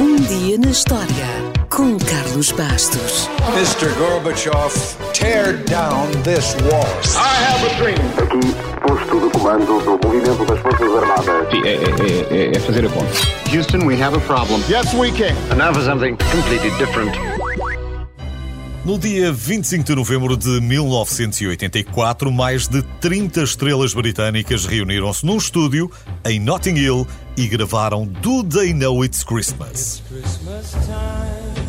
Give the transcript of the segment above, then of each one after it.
Um dia na história com Carlos Bastos. Mr. Gorbachev, tear down this wall. I have a dream. Aqui, posto de comando do movimento das Forças Armadas. Sim, é, é, é, é fazer a conta. Houston, we have a problem. Yes, we can. And now for something completely different. No dia 25 de novembro de 1984, mais de 30 estrelas britânicas reuniram-se num estúdio em Notting Hill e gravaram Do They Know It's Christmas.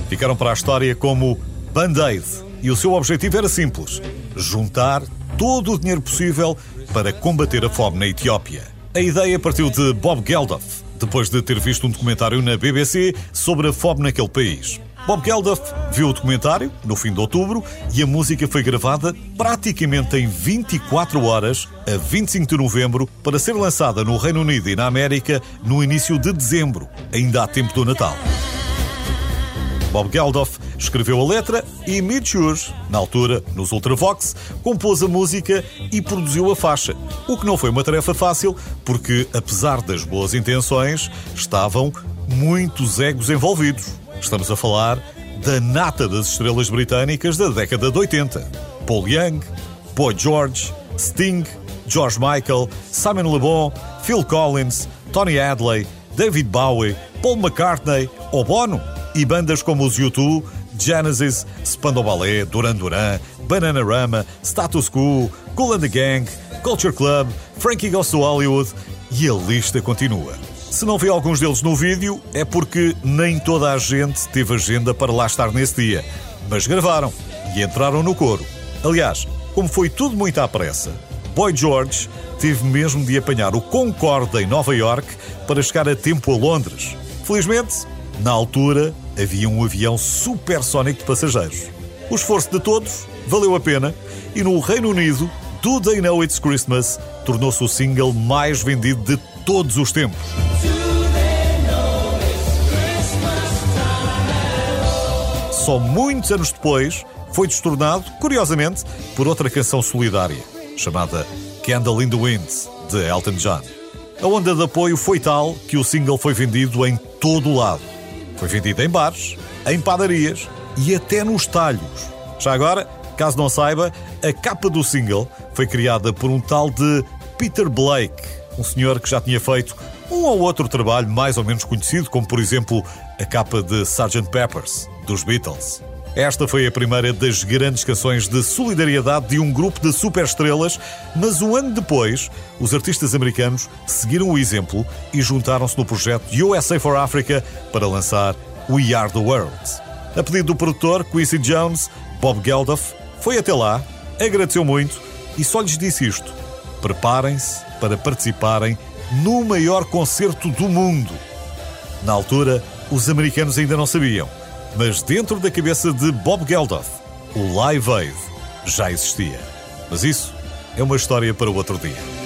Ficaram para a história como Band-Aid e o seu objetivo era simples: juntar todo o dinheiro possível para combater a fome na Etiópia. A ideia partiu de Bob Geldof, depois de ter visto um documentário na BBC sobre a fome naquele país. Bob Geldof viu o documentário no fim de outubro e a música foi gravada praticamente em 24 horas, a 25 de novembro, para ser lançada no Reino Unido e na América no início de dezembro, ainda há tempo do Natal. Bob Geldof escreveu a letra e Mitch Hughes, na altura, nos Ultravox, compôs a música e produziu a faixa. O que não foi uma tarefa fácil, porque, apesar das boas intenções, estavam muitos egos envolvidos. Estamos a falar da nata das estrelas britânicas da década de 80. Paul Young, Boy George, Sting, George Michael, Simon Le Bon, Phil Collins, Tony Hadley, David Bowie, Paul McCartney ou Bono e bandas como os U2, Genesis, Spandau Ballet, Duran Duran, Bananarama, Status Quo, Cool and the Gang, Culture Club, Frankie Goes to Hollywood e a lista continua. Se não vê alguns deles no vídeo, é porque nem toda a gente teve agenda para lá estar nesse dia, mas gravaram e entraram no coro. Aliás, como foi tudo muito à pressa, Boy George teve mesmo de apanhar o Concorde em Nova York para chegar a tempo a Londres. Felizmente, na altura, havia um avião supersónico de passageiros. O esforço de todos valeu a pena e no Reino Unido, Do They Know It's Christmas tornou-se o single mais vendido de todos os tempos. Só muitos anos depois foi destornado, curiosamente, por outra canção solidária, chamada Candle in the Wind, de Elton John. A onda de apoio foi tal que o single foi vendido em todo o lado. Foi vendido em bares, em padarias e até nos talhos. Já agora, caso não saiba, a capa do single foi criada por um tal de Peter Blake, um senhor que já tinha feito um ou outro trabalho mais ou menos conhecido, como por exemplo a capa de Sgt. Peppers, dos Beatles. Esta foi a primeira das grandes canções de solidariedade de um grupo de superestrelas, mas um ano depois, os artistas americanos seguiram o exemplo e juntaram-se no projeto USA for Africa para lançar We Are the World. A pedido do produtor Quincy Jones, Bob Geldof foi até lá, agradeceu muito e só lhes disse isto: preparem-se para participarem no maior concerto do mundo. Na altura, os americanos ainda não sabiam, mas dentro da cabeça de Bob Geldof, o Live Aid já existia. Mas isso é uma história para outro dia.